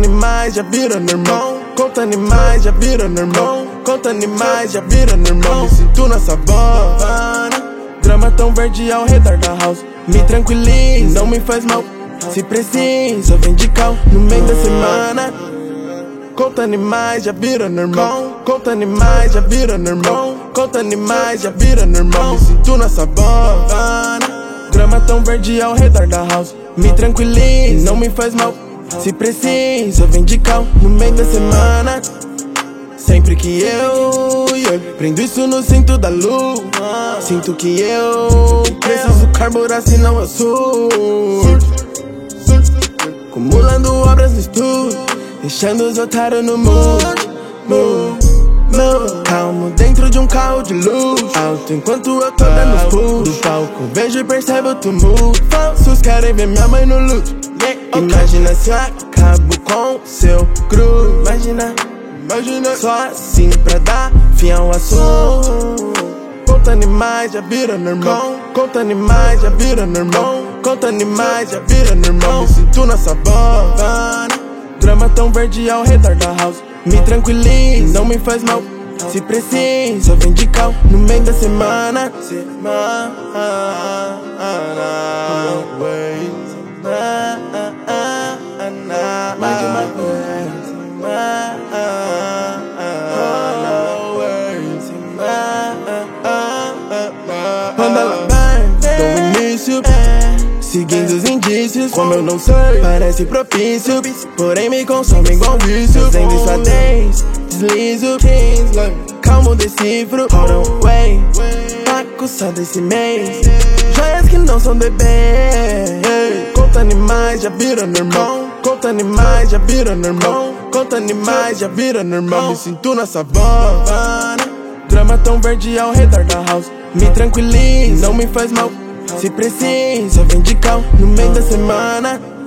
animais, já vira normal. Conta animais, já vira normal. Conta animais, já vira normal. Me sinto na savana. Drama tão verde ao redor da house. Me tranquiliza, não me faz mal. Se precisa, vem de cal no meio da semana. Conta animais, já vira normal. Conta animais, já vira normal. Conta animais, já vira normal. Me sinto na savana. Grama tão verde ao redor da house. Me tranquiliza, não me faz mal. Se precisa, vem de cal no meio da semana. Sempre que eu, prendo isso no cinto da lua. Sinto que eu preciso carburar, senão eu surto. Acumulando obras no estúdio, deixando os otários no mood. Mood. Calmo dentro de um carro de luz. Alto enquanto eu tô dando pulo. Do palco vejo e percebo o tumulto. Falsos querem ver minha mãe no luto. Imagina se eu acabo com seu cru. Imagina, imagina só assim pra dar fim ao assunto. Conta animais, já vira normal. Conta animais, já vira normal. Conta animais, já vira normal. Me sinto na savana. Drama tão verde ao redor da house. Me tranquiliza, não me faz mal. Se precisa, vem de cal no meio da semana. Semana. Semana. Mais uma vez. Anda lá bem, do início Seguindo os indícios, como eu não sei Parece propício, porém me consome igual vício. Fazendo 10, deslizo Calmo decifro, hold on, way Acussado esse mês. Joias que não são bebê Conta animais, já vira normal. Conta animais, já vira normal. Conta animais, já vira normal. Me sinto na savana. Drama tão verde ao redor da house. Me tranquiliza, não me faz mal Se precisa, vem de cal no meio da semana